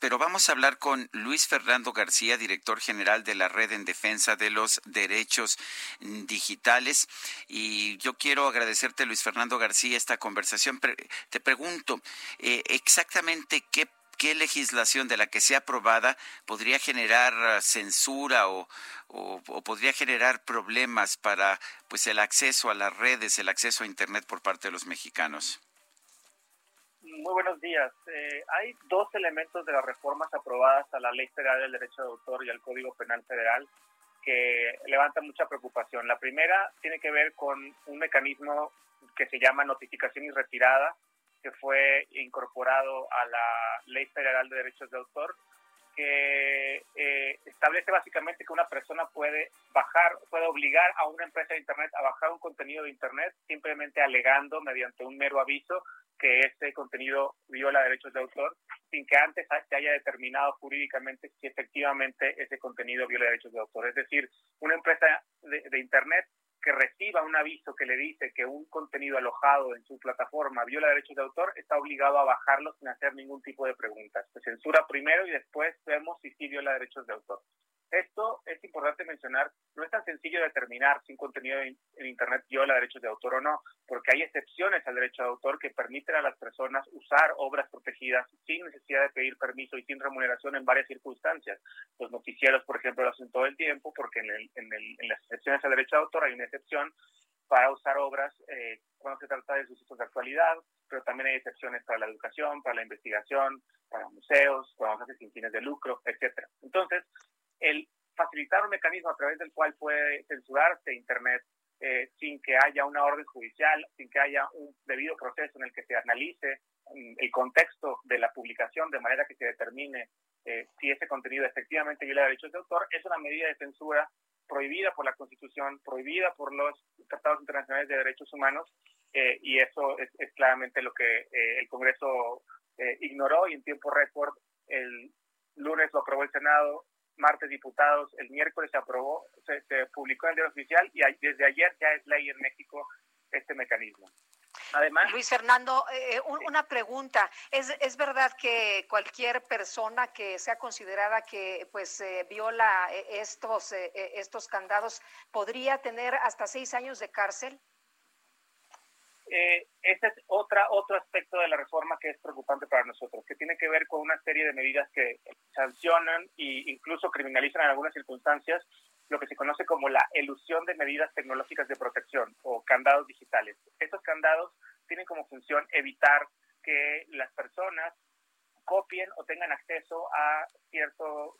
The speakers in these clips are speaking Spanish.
Pero vamos a hablar con Luis Fernando García, director general de la Red en Defensa de los Derechos Digitales. Y yo quiero agradecerte, Luis Fernando García, esta conversación. Te pregunto, eh, exactamente qué legislación de la que sea aprobada podría generar uh, censura o, o, o, podría generar problemas para pues el acceso a las redes, el acceso a internet por parte de los mexicanos. Muy buenos días. Eh, hay dos elementos de las reformas aprobadas a la Ley Federal del Derecho de Autor y al Código Penal Federal que levantan mucha preocupación. La primera tiene que ver con un mecanismo que se llama notificación y retirada, que fue incorporado a la Ley Federal de Derechos de Autor, que eh, establece básicamente que una persona puede bajar, puede obligar a una empresa de Internet a bajar un contenido de Internet simplemente alegando mediante un mero aviso que este contenido viola derechos de autor sin que antes se haya determinado jurídicamente si efectivamente ese contenido viola derechos de autor. Es decir, una empresa de, de Internet que reciba un aviso que le dice que un contenido alojado en su plataforma viola derechos de autor, está obligado a bajarlo sin hacer ningún tipo de preguntas. Se censura primero y después vemos si sí viola derechos de autor. Esto es importante mencionar, no es tan sencillo determinar si un contenido en, Internet viola derechos de autor o no, porque hay excepciones al derecho de autor que permiten a las personas usar obras protegidas sin necesidad de pedir permiso y sin remuneración en varias circunstancias. Los noticieros, por ejemplo, lo hacen todo el tiempo porque en, el, en, el, en las excepciones al derecho de autor hay una excepción para usar obras eh, cuando se trata de sucesos de actualidad, pero también hay excepciones para la educación, para la investigación, para museos, para sin fines de lucro, etcétera. Entonces, el facilitar un mecanismo a través del cual puede censurarse Internet eh, sin que haya una orden judicial, sin que haya un debido proceso en el que se analice mm, el contexto de la publicación de manera que se determine eh, si ese contenido efectivamente viola derechos de autor, es una medida de censura prohibida por la Constitución, prohibida por los tratados internacionales de derechos humanos, eh, y eso es, es, claramente lo que el Congreso ignoró y en tiempo récord el lunes lo aprobó el Senado, martes diputados, el miércoles se aprobó, se, se publicó en el diario oficial y desde ayer ya es ley en México este mecanismo. Además, Luis Fernando, eh, una pregunta. ¿Es, ¿Es verdad que cualquier persona que sea considerada que pues eh, viola eh, estos, eh, estos candados podría tener hasta seis años de cárcel? Eh, ese es otra, otro aspecto de la reforma que es preocupante para nosotros, que tiene que ver con una serie de medidas que sancionan e incluso criminalizan en algunas circunstancias lo que se conoce como la elusión de medidas tecnológicas de protección o candados digitales. Estos candados tienen como función evitar que las personas copien o tengan acceso a cierto,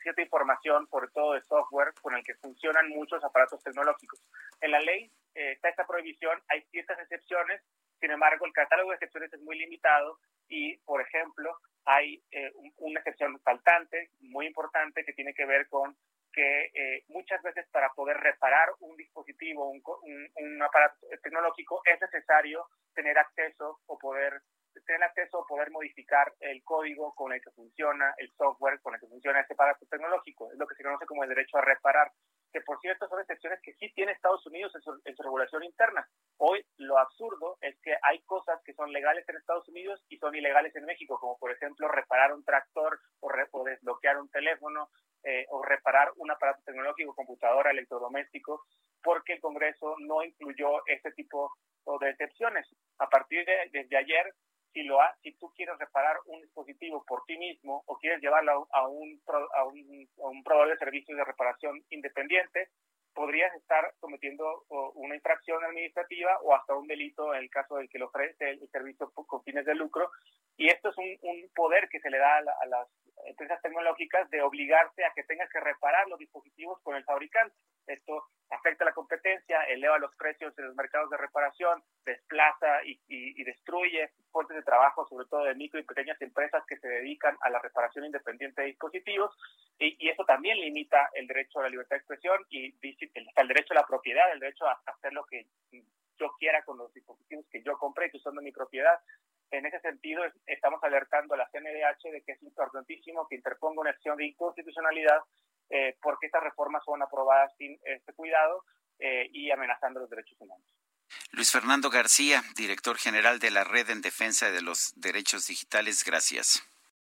cierta información, sobre todo de software, con el que funcionan muchos aparatos tecnológicos. En la ley eh, está esta prohibición, hay ciertas excepciones, sin embargo, el catálogo de excepciones es muy limitado y, por ejemplo, hay eh, una excepción faltante, muy importante, que tiene que ver con que eh, muchas veces para poder reparar un dispositivo, un, un, un aparato tecnológico, es necesario tener acceso o poder tener acceso a poder modificar el código con el que funciona, el software con el que funciona ese aparato tecnológico. Es lo que se conoce como el derecho a reparar, que por cierto son excepciones que sí tiene Estados Unidos en su, regulación interna. Hoy lo absurdo es que hay cosas que son legales en Estados Unidos y son ilegales en México, como por ejemplo reparar un tractor o, re, o desbloquear un teléfono eh, o reparar un aparato tecnológico, computadora, electrodoméstico, porque el Congreso no incluyó este tipo de excepciones. A partir de desde ayer si, lo ha, si tú quieres reparar un dispositivo por ti mismo o quieres llevarlo a un, a un, a un proveedor de servicios de reparación independiente, podrías estar cometiendo una infracción administrativa o hasta un delito en el caso del que le ofrece el servicio con fines de lucro. Y esto es un, un poder que se le da a, la, a, las, empresas tecnológicas de obligarse a que tengas que reparar los dispositivos con el fabricante. Esto afecta la competencia, eleva los precios en los mercados de reparación, desplaza y, destruye fuentes de trabajo, sobre todo de micro y pequeñas empresas que se dedican a la reparación independiente de dispositivos, y, eso también limita el derecho a la libertad de expresión y el derecho a la propiedad, el derecho a hacer lo que yo quiera con los dispositivos que yo compré, que son de mi propiedad. En ese sentido, estamos alertando a la CNDH de que es importantísimo que interponga una acción de inconstitucionalidad eh, porque estas reformas son aprobadas sin este cuidado eh, y amenazando los derechos humanos. Luis Fernando García, director general de la Red en Defensa de los Derechos Digitales, gracias.